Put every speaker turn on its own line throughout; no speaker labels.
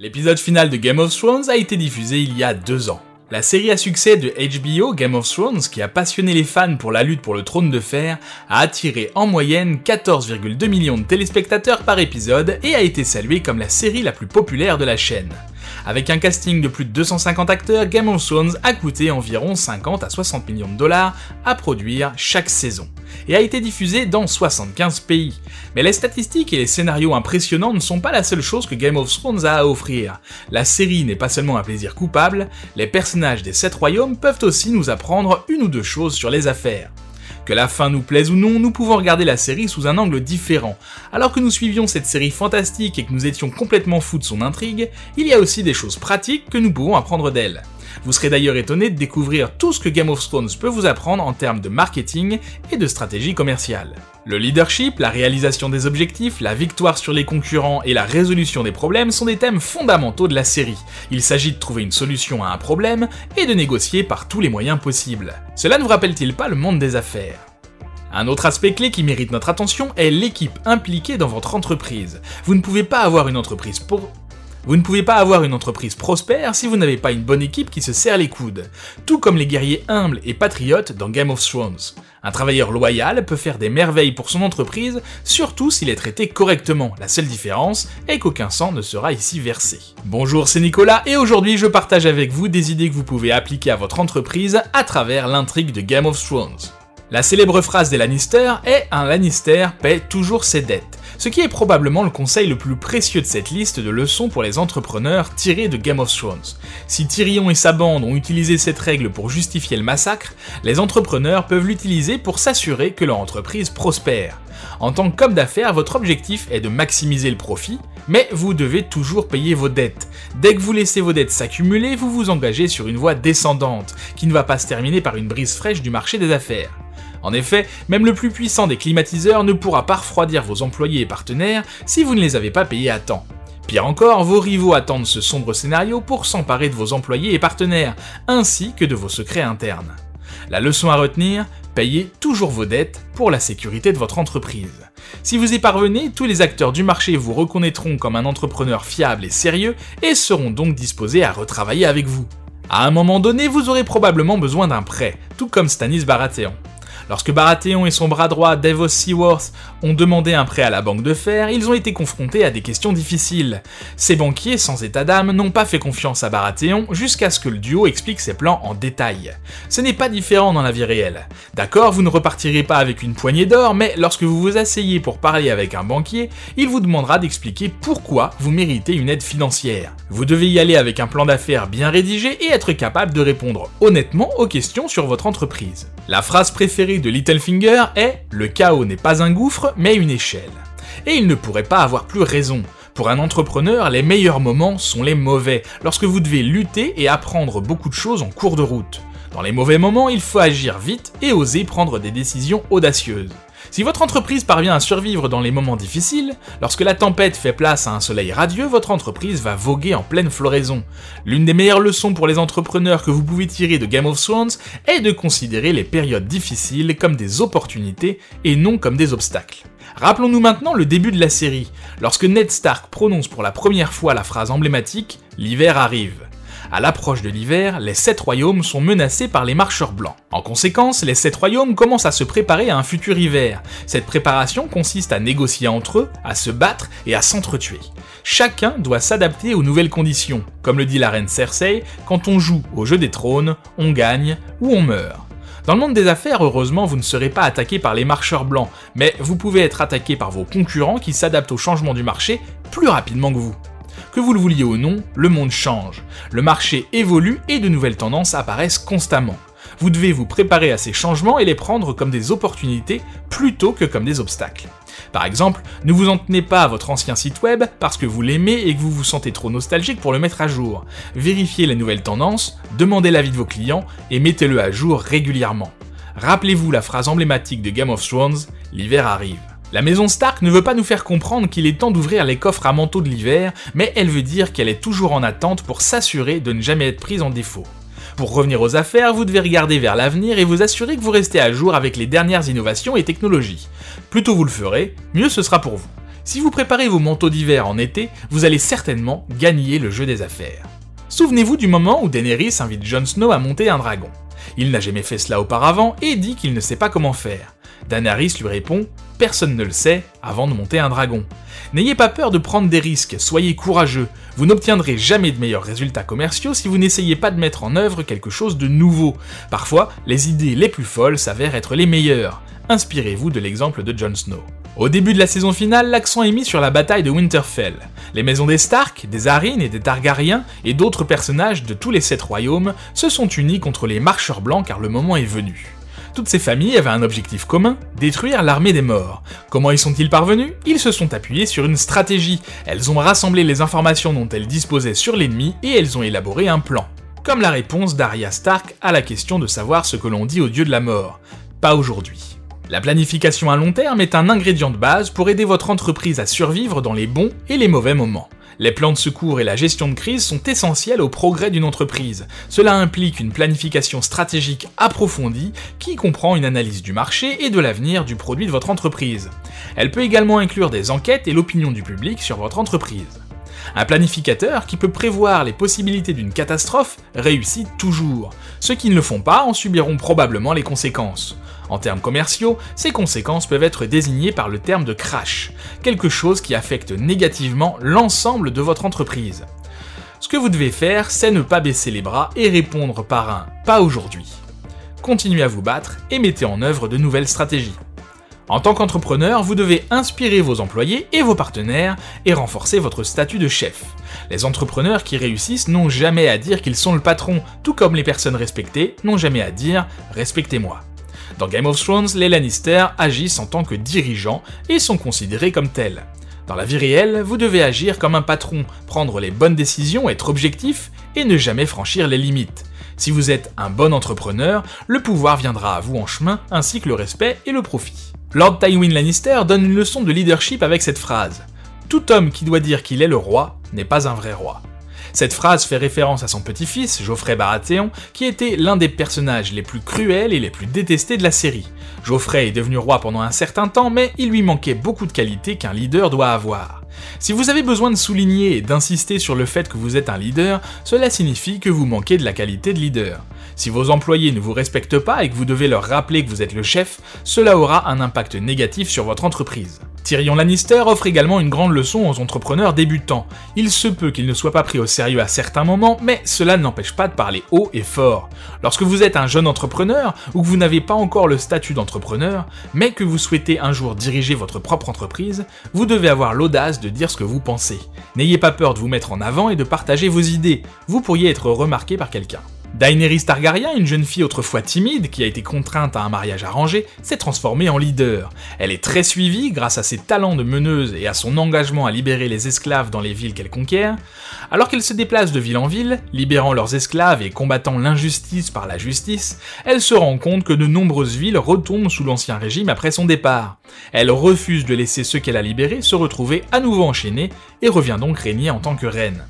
L'épisode final de Game of Thrones a été diffusé il y a deux ans. La série à succès de HBO Game of Thrones, qui a passionné les fans pour la lutte pour le trône de fer, a attiré en moyenne 14,2 millions de téléspectateurs par épisode et a été saluée comme la série la plus populaire de la chaîne. Avec un casting de plus de 250 acteurs, Game of Thrones a coûté environ 50 à 60 millions de dollars à produire chaque saison, et a été diffusé dans 75 pays. Mais les statistiques et les scénarios impressionnants ne sont pas la seule chose que Game of Thrones a à offrir. La série n'est pas seulement un plaisir coupable, les personnages des sept royaumes peuvent aussi nous apprendre une ou deux choses sur les affaires. Que la fin nous plaise ou non, nous pouvons regarder la série sous un angle différent. Alors que nous suivions cette série fantastique et que nous étions complètement fous de son intrigue, il y a aussi des choses pratiques que nous pouvons apprendre d'elle. Vous serez d'ailleurs étonné de découvrir tout ce que Game of Thrones peut vous apprendre en termes de marketing et de stratégie commerciale. Le leadership, la réalisation des objectifs, la victoire sur les concurrents et la résolution des problèmes sont des thèmes fondamentaux de la série. Il s'agit de trouver une solution à un problème et de négocier par tous les moyens possibles. Cela ne vous rappelle-t-il pas le monde des affaires? Un autre aspect clé qui mérite notre attention est l'équipe impliquée dans votre entreprise. Vous ne pouvez pas avoir une entreprise prospère si vous n'avez pas une bonne équipe qui se serre les coudes, tout comme les guerriers humbles et patriotes dans Game of Thrones. Un travailleur loyal peut faire des merveilles pour son entreprise, surtout s'il est traité correctement. La seule différence est qu'aucun sang ne sera ici versé. Bonjour, c'est Nicolas et aujourd'hui je partage avec vous des idées que vous pouvez appliquer à votre entreprise à travers l'intrigue de Game of Thrones. La célèbre phrase des Lannister est Un Lannister paie toujours ses dettes, ce qui est probablement le conseil le plus précieux de cette liste de leçons pour les entrepreneurs tirés de Game of Thrones. Si Tyrion et sa bande ont utilisé cette règle pour justifier le massacre, les entrepreneurs peuvent l'utiliser pour s'assurer que leur entreprise prospère. En tant qu'homme d'affaires, votre objectif est de maximiser le profit, mais vous devez toujours payer vos dettes. Dès que vous laissez vos dettes s'accumuler, vous vous engagez sur une voie descendante, qui ne va pas se terminer par une brise fraîche du marché des affaires. En effet, même le plus puissant des climatiseurs ne pourra pas refroidir vos employés et partenaires si vous ne les avez pas payés à temps. Pire encore, vos rivaux attendent ce sombre scénario pour s'emparer de vos employés et partenaires, ainsi que de vos secrets internes. La leçon à retenir, payez toujours vos dettes pour la sécurité de votre entreprise. Si vous y parvenez, tous les acteurs du marché vous reconnaîtront comme un entrepreneur fiable et sérieux et seront donc disposés à retravailler avec vous. À un moment donné, vous aurez probablement besoin d'un prêt, tout comme Stanis Baratheon. Lorsque Baratheon et son bras droit Davos Seaworth ont demandé un prêt à la banque de fer, ils ont été confrontés à des questions difficiles. Ces banquiers, sans état d'âme, n'ont pas fait confiance à Baratheon jusqu'à ce que le duo explique ses plans en détail. Ce n'est pas différent dans la vie réelle. D'accord, vous ne repartirez pas avec une poignée d'or, mais lorsque vous vous asseyez pour parler avec un banquier, il vous demandera d'expliquer pourquoi vous méritez une aide financière. Vous devez y aller avec un plan d'affaires bien rédigé et être capable de répondre honnêtement aux questions sur votre entreprise. La phrase préférée de Littlefinger est Le chaos n'est pas un gouffre, mais une échelle. Et il ne pourrait pas avoir plus raison. Pour un entrepreneur, les meilleurs moments sont les mauvais, lorsque vous devez lutter et apprendre beaucoup de choses en cours de route. Dans les mauvais moments, il faut agir vite et oser prendre des décisions audacieuses. Si votre entreprise parvient à survivre dans les moments difficiles, lorsque la tempête fait place à un soleil radieux, votre entreprise va voguer en pleine floraison. L'une des meilleures leçons pour les entrepreneurs que vous pouvez tirer de Game of Thrones est de considérer les périodes difficiles comme des opportunités et non comme des obstacles. Rappelons-nous maintenant le début de la série, lorsque Ned Stark prononce pour la première fois la phrase emblématique L'hiver arrive. À l'approche de l'hiver, les sept royaumes sont menacés par les marcheurs blancs. En conséquence, les sept royaumes commencent à se préparer à un futur hiver. Cette préparation consiste à négocier entre eux, à se battre et à s'entretuer. Chacun doit s'adapter aux nouvelles conditions. Comme le dit la reine Cersei, quand on joue au jeu des trônes, on gagne ou on meurt. Dans le monde des affaires, heureusement, vous ne serez pas attaqué par les marcheurs blancs, mais vous pouvez être attaqué par vos concurrents qui s'adaptent au changement du marché plus rapidement que vous. Que vous le vouliez ou non, le monde change. Le marché évolue et de nouvelles tendances apparaissent constamment. Vous devez vous préparer à ces changements et les prendre comme des opportunités plutôt que comme des obstacles. Par exemple, ne vous en tenez pas à votre ancien site web parce que vous l'aimez et que vous vous sentez trop nostalgique pour le mettre à jour. Vérifiez les nouvelles tendances, demandez l'avis de vos clients et mettez-le à jour régulièrement. Rappelez-vous la phrase emblématique de Game of Thrones, l'hiver arrive. La maison Stark ne veut pas nous faire comprendre qu'il est temps d'ouvrir les coffres à manteau de l'hiver, mais elle veut dire qu'elle est toujours en attente pour s'assurer de ne jamais être prise en défaut. Pour revenir aux affaires, vous devez regarder vers l'avenir et vous assurer que vous restez à jour avec les dernières innovations et technologies. Plus tôt vous le ferez, mieux ce sera pour vous. Si vous préparez vos manteaux d'hiver en été, vous allez certainement gagner le jeu des affaires. Souvenez-vous du moment où Daenerys invite Jon Snow à monter un dragon. Il n'a jamais fait cela auparavant et dit qu'il ne sait pas comment faire. Daenerys lui répond Personne ne le sait avant de monter un dragon. N'ayez pas peur de prendre des risques, soyez courageux. Vous n'obtiendrez jamais de meilleurs résultats commerciaux si vous n'essayez pas de mettre en œuvre quelque chose de nouveau. Parfois, les idées les plus folles s'avèrent être les meilleures. Inspirez-vous de l'exemple de Jon Snow. Au début de la saison finale, l'accent est mis sur la bataille de Winterfell. Les maisons des Stark, des Arryn et des Targaryens, et d'autres personnages de tous les sept royaumes, se sont unis contre les marcheurs blancs car le moment est venu. Toutes ces familles avaient un objectif commun, détruire l'armée des morts. Comment y sont-ils parvenus? Ils se sont appuyés sur une stratégie. Elles ont rassemblé les informations dont elles disposaient sur l'ennemi et elles ont élaboré un plan. Comme la réponse d'Arya Stark à la question de savoir ce que l'on dit au dieu de la mort. Pas aujourd'hui. La planification à long terme est un ingrédient de base pour aider votre entreprise à survivre dans les bons et les mauvais moments. Les plans de secours et la gestion de crise sont essentiels au progrès d'une entreprise. Cela implique une planification stratégique approfondie qui comprend une analyse du marché et de l'avenir du produit de votre entreprise. Elle peut également inclure des enquêtes et l'opinion du public sur votre entreprise. Un planificateur qui peut prévoir les possibilités d'une catastrophe réussit toujours. Ceux qui ne le font pas en subiront probablement les conséquences. En termes commerciaux, ces conséquences peuvent être désignées par le terme de crash, quelque chose qui affecte négativement l'ensemble de votre entreprise. Ce que vous devez faire, c'est ne pas baisser les bras et répondre par un pas aujourd'hui. Continuez à vous battre et mettez en œuvre de nouvelles stratégies. En tant qu'entrepreneur, vous devez inspirer vos employés et vos partenaires et renforcer votre statut de chef. Les entrepreneurs qui réussissent n'ont jamais à dire qu'ils sont le patron, tout comme les personnes respectées n'ont jamais à dire respectez-moi. Dans Game of Thrones, les Lannister agissent en tant que dirigeants et sont considérés comme tels. Dans la vie réelle, vous devez agir comme un patron, prendre les bonnes décisions, être objectif et ne jamais franchir les limites. Si vous êtes un bon entrepreneur, le pouvoir viendra à vous en chemin, ainsi que le respect et le profit. Lord Tywin Lannister donne une leçon de leadership avec cette phrase. Tout homme qui doit dire qu'il est le roi n'est pas un vrai roi. Cette phrase fait référence à son petit-fils, Geoffrey Baratheon, qui était l'un des personnages les plus cruels et les plus détestés de la série. Geoffrey est devenu roi pendant un certain temps, mais il lui manquait beaucoup de qualités qu'un leader doit avoir. Si vous avez besoin de souligner et d'insister sur le fait que vous êtes un leader, cela signifie que vous manquez de la qualité de leader. Si vos employés ne vous respectent pas et que vous devez leur rappeler que vous êtes le chef, cela aura un impact négatif sur votre entreprise. Tyrion Lannister offre également une grande leçon aux entrepreneurs débutants. Il se peut qu'ils ne soient pas pris au sérieux à certains moments, mais cela n'empêche pas de parler haut et fort. Lorsque vous êtes un jeune entrepreneur ou que vous n'avez pas encore le statut d'entrepreneur, mais que vous souhaitez un jour diriger votre propre entreprise, vous devez avoir l'audace de dire ce que vous pensez. N'ayez pas peur de vous mettre en avant et de partager vos idées. Vous pourriez être remarqué par quelqu'un. Daenerys Targaryen, une jeune fille autrefois timide qui a été contrainte à un mariage arrangé, s'est transformée en leader. Elle est très suivie grâce à ses talents de meneuse et à son engagement à libérer les esclaves dans les villes qu'elle conquiert. Alors qu'elle se déplace de ville en ville, libérant leurs esclaves et combattant l'injustice par la justice, elle se rend compte que de nombreuses villes retombent sous l'ancien régime après son départ. Elle refuse de laisser ceux qu'elle a libérés se retrouver à nouveau enchaînés et revient donc régner en tant que reine.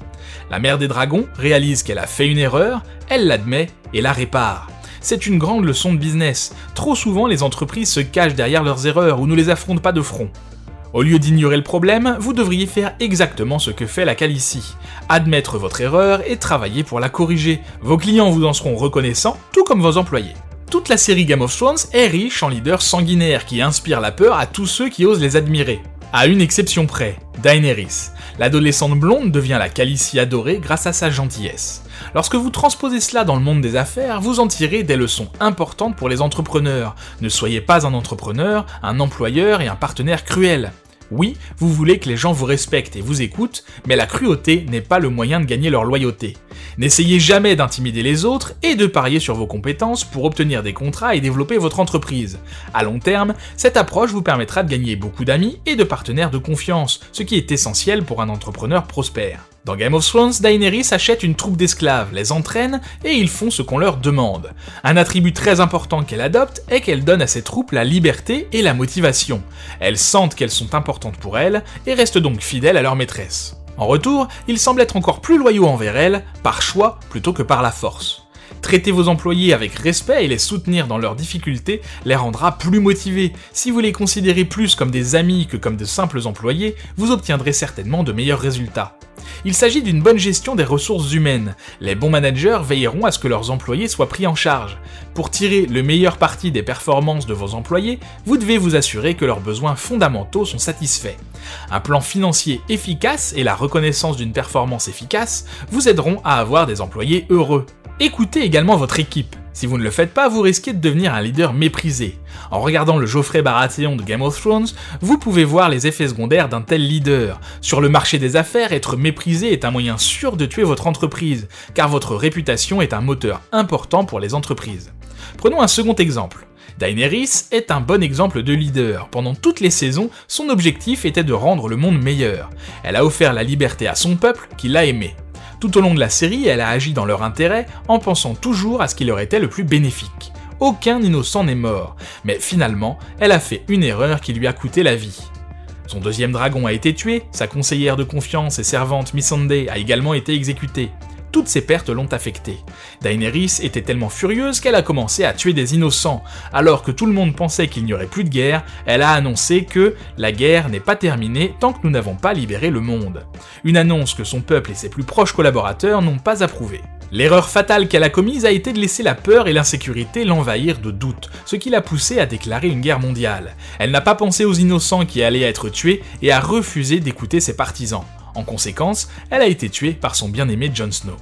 La mère des dragons réalise qu'elle a fait une erreur, elle l'admet et la répare. C'est une grande leçon de business. Trop souvent, les entreprises se cachent derrière leurs erreurs ou ne les affrontent pas de front. Au lieu d'ignorer le problème, vous devriez faire exactement ce que fait la Calicie. Admettre votre erreur et travailler pour la corriger. Vos clients vous en seront reconnaissants, tout comme vos employés. Toute la série Game of Thrones est riche en leaders sanguinaires qui inspirent la peur à tous ceux qui osent les admirer. À une exception près, Daenerys. L'adolescente blonde devient la Calicie adorée grâce à sa gentillesse. Lorsque vous transposez cela dans le monde des affaires, vous en tirez des leçons importantes pour les entrepreneurs. Ne soyez pas un entrepreneur, un employeur et un partenaire cruel. Oui, vous voulez que les gens vous respectent et vous écoutent, mais la cruauté n'est pas le moyen de gagner leur loyauté. N'essayez jamais d'intimider les autres et de parier sur vos compétences pour obtenir des contrats et développer votre entreprise. À long terme, cette approche vous permettra de gagner beaucoup d'amis et de partenaires de confiance, ce qui est essentiel pour un entrepreneur prospère. Dans Game of Thrones, Daenerys achète une troupe d'esclaves, les entraîne et ils font ce qu'on leur demande. Un attribut très important qu'elle adopte est qu'elle donne à ses troupes la liberté et la motivation. Elles sentent qu'elles sont importantes pour elle et restent donc fidèles à leur maîtresse. En retour, ils semblent être encore plus loyaux envers elle, par choix plutôt que par la force. Traiter vos employés avec respect et les soutenir dans leurs difficultés les rendra plus motivés. Si vous les considérez plus comme des amis que comme de simples employés, vous obtiendrez certainement de meilleurs résultats. Il s'agit d'une bonne gestion des ressources humaines. Les bons managers veilleront à ce que leurs employés soient pris en charge. Pour tirer le meilleur parti des performances de vos employés, vous devez vous assurer que leurs besoins fondamentaux sont satisfaits. Un plan financier efficace et la reconnaissance d'une performance efficace vous aideront à avoir des employés heureux. Écoutez également votre équipe. Si vous ne le faites pas, vous risquez de devenir un leader méprisé. En regardant le Geoffrey Baratheon de Game of Thrones, vous pouvez voir les effets secondaires d'un tel leader. Sur le marché des affaires, être méprisé est un moyen sûr de tuer votre entreprise, car votre réputation est un moteur important pour les entreprises. Prenons un second exemple. Daenerys est un bon exemple de leader. Pendant toutes les saisons, son objectif était de rendre le monde meilleur. Elle a offert la liberté à son peuple qui l'a aimé. Tout au long de la série, elle a agi dans leur intérêt en pensant toujours à ce qui leur était le plus bénéfique. Aucun innocent n'est mort, mais finalement, elle a fait une erreur qui lui a coûté la vie. Son deuxième dragon a été tué, sa conseillère de confiance et servante Missandei a également été exécutée toutes ces pertes l'ont affectée. Daenerys était tellement furieuse qu'elle a commencé à tuer des innocents. Alors que tout le monde pensait qu'il n'y aurait plus de guerre, elle a annoncé que la guerre n'est pas terminée tant que nous n'avons pas libéré le monde. Une annonce que son peuple et ses plus proches collaborateurs n'ont pas approuvée. L'erreur fatale qu'elle a commise a été de laisser la peur et l'insécurité l'envahir de doutes, ce qui l'a poussée à déclarer une guerre mondiale. Elle n'a pas pensé aux innocents qui allaient être tués et a refusé d'écouter ses partisans. En conséquence, elle a été tuée par son bien-aimé Jon Snow.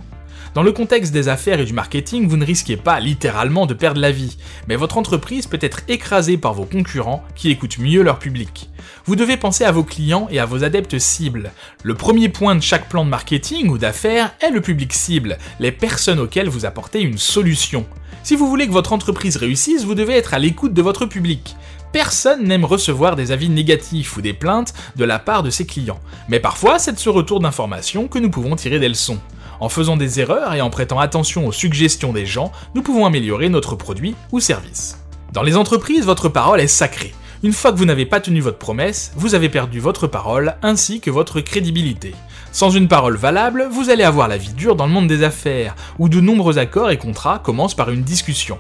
Dans le contexte des affaires et du marketing, vous ne risquez pas littéralement de perdre la vie, mais votre entreprise peut être écrasée par vos concurrents qui écoutent mieux leur public. Vous devez penser à vos clients et à vos adeptes cibles. Le premier point de chaque plan de marketing ou d'affaires est le public cible, les personnes auxquelles vous apportez une solution. Si vous voulez que votre entreprise réussisse, vous devez être à l'écoute de votre public. Personne n'aime recevoir des avis négatifs ou des plaintes de la part de ses clients, mais parfois c'est de ce retour d'informations que nous pouvons tirer des leçons. En faisant des erreurs et en prêtant attention aux suggestions des gens, nous pouvons améliorer notre produit ou service. Dans les entreprises, votre parole est sacrée. Une fois que vous n'avez pas tenu votre promesse, vous avez perdu votre parole ainsi que votre crédibilité. Sans une parole valable, vous allez avoir la vie dure dans le monde des affaires, où de nombreux accords et contrats commencent par une discussion.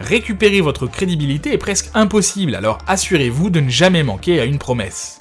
Récupérer votre crédibilité est presque impossible, alors assurez-vous de ne jamais manquer à une promesse.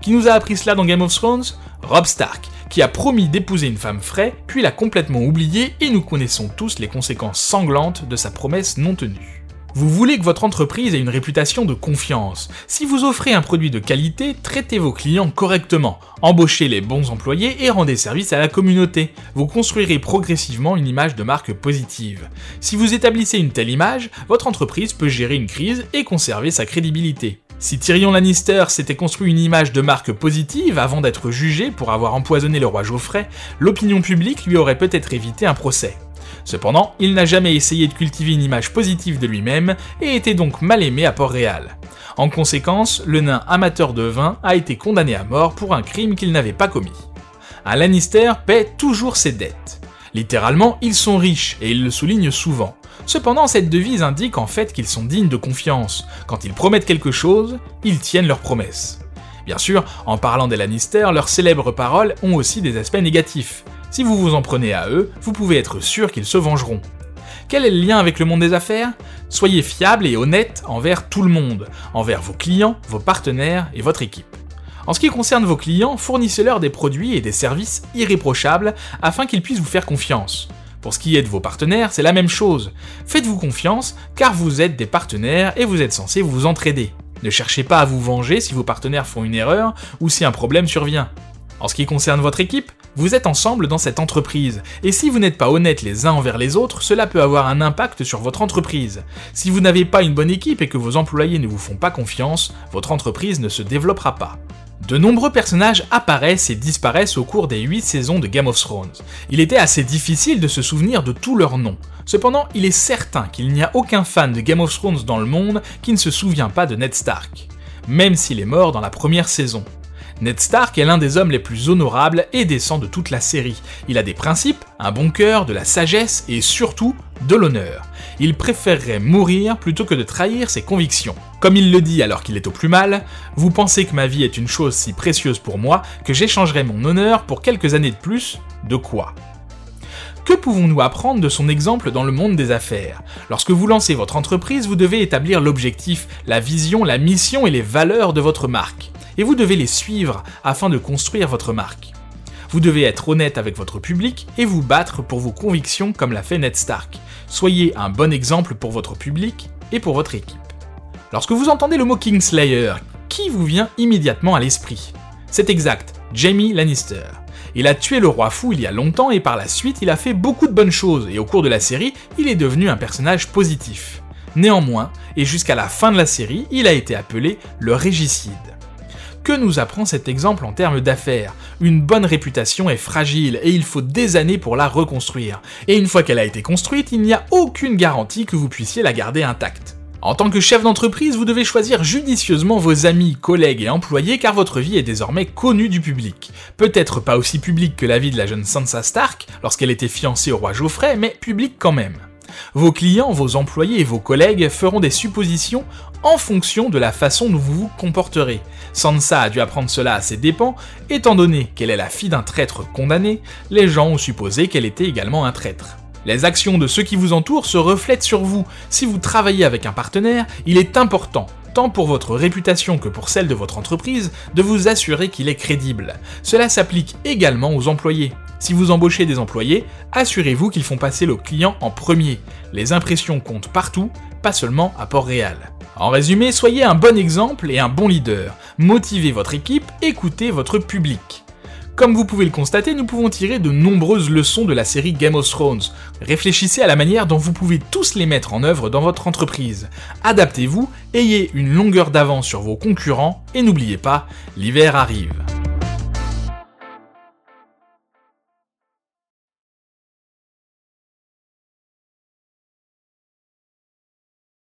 Qui nous a appris cela dans Game of Thrones? Rob Stark, qui a promis d'épouser une femme fraie, puis l'a complètement oublié et nous connaissons tous les conséquences sanglantes de sa promesse non tenue. Vous voulez que votre entreprise ait une réputation de confiance. Si vous offrez un produit de qualité, traitez vos clients correctement, embauchez les bons employés et rendez service à la communauté. Vous construirez progressivement une image de marque positive. Si vous établissez une telle image, votre entreprise peut gérer une crise et conserver sa crédibilité. Si Tyrion Lannister s'était construit une image de marque positive avant d'être jugé pour avoir empoisonné le roi Geoffrey, l'opinion publique lui aurait peut-être évité un procès. Cependant, il n'a jamais essayé de cultiver une image positive de lui-même et était donc mal aimé à Port-Réal. En conséquence, le nain amateur de vin a été condamné à mort pour un crime qu'il n'avait pas commis. Un Lannister paie toujours ses dettes. Littéralement, ils sont riches et ils le soulignent souvent. Cependant, cette devise indique en fait qu'ils sont dignes de confiance. Quand ils promettent quelque chose, ils tiennent leurs promesses. Bien sûr, en parlant des Lannister, leurs célèbres paroles ont aussi des aspects négatifs. Si vous vous en prenez à eux, vous pouvez être sûr qu'ils se vengeront. Quel est le lien avec le monde des affaires? Soyez fiable et honnête envers tout le monde, envers vos clients, vos partenaires et votre équipe. En ce qui concerne vos clients, fournissez-leur des produits et des services irréprochables afin qu'ils puissent vous faire confiance. Pour ce qui est de vos partenaires, c'est la même chose. Faites-vous confiance car vous êtes des partenaires et vous êtes censés vous entraider. Ne cherchez pas à vous venger si vos partenaires font une erreur ou si un problème survient. En ce qui concerne votre équipe, vous êtes ensemble dans cette entreprise, et si vous n'êtes pas honnêtes les uns envers les autres, cela peut avoir un impact sur votre entreprise. Si vous n'avez pas une bonne équipe et que vos employés ne vous font pas confiance, votre entreprise ne se développera pas. De nombreux personnages apparaissent et disparaissent au cours des 8 saisons de Game of Thrones. Il était assez difficile de se souvenir de tous leurs noms. Cependant, il est certain qu'il n'y a aucun fan de Game of Thrones dans le monde qui ne se souvient pas de Ned Stark, même s'il est mort dans la première saison. Ned Stark est l'un des hommes les plus honorables et décents de toute la série. Il a des principes, un bon cœur, de la sagesse et surtout de l'honneur. Il préférerait mourir plutôt que de trahir ses convictions. Comme il le dit alors qu'il est au plus mal, vous pensez que ma vie est une chose si précieuse pour moi que j'échangerai mon honneur pour quelques années de plus De quoi? Que pouvons-nous apprendre de son exemple dans le monde des affaires? Lorsque vous lancez votre entreprise, vous devez établir l'objectif, la vision, la mission et les valeurs de votre marque. Et vous devez les suivre afin de construire votre marque. Vous devez être honnête avec votre public et vous battre pour vos convictions comme l'a fait Ned Stark. Soyez un bon exemple pour votre public et pour votre équipe. Lorsque vous entendez le mot Kingslayer, qui vous vient immédiatement à l'esprit? C'est exact, Jamie Lannister. Il a tué le roi fou il y a longtemps et par la suite il a fait beaucoup de bonnes choses et au cours de la série il est devenu un personnage positif. Néanmoins, et jusqu'à la fin de la série, il a été appelé le régicide. Que nous apprend cet exemple en termes d'affaires? Une bonne réputation est fragile et il faut des années pour la reconstruire. Et une fois qu'elle a été construite, il n'y a aucune garantie que vous puissiez la garder intacte. En tant que chef d'entreprise, vous devez choisir judicieusement vos amis, collègues et employés car votre vie est désormais connue du public. Peut-être pas aussi publique que la vie de la jeune Sansa Stark lorsqu'elle était fiancée au roi Geoffrey, mais publique quand même. Vos clients, vos employés et vos collègues feront des suppositions en fonction de la façon dont vous vous comporterez. Sansa a dû apprendre cela à ses dépens, étant donné qu'elle est la fille d'un traître condamné, les gens ont supposé qu'elle était également un traître. Les actions de ceux qui vous entourent se reflètent sur vous. Si vous travaillez avec un partenaire, il est important, tant pour votre réputation que pour celle de votre entreprise, de vous assurer qu'il est crédible. Cela s'applique également aux employés. Si vous embauchez des employés, assurez-vous qu'ils font passer le client en premier. Les impressions comptent partout, pas seulement à Port-Réal. En résumé, soyez un bon exemple et un bon leader. Motivez votre équipe, écoutez votre public. Comme vous pouvez le constater, nous pouvons tirer de nombreuses leçons de la série Game of Thrones. Réfléchissez à la manière dont vous pouvez tous les mettre en œuvre dans votre entreprise. Adaptez-vous, ayez une longueur d'avance sur vos concurrents et n'oubliez pas, l'hiver arrive.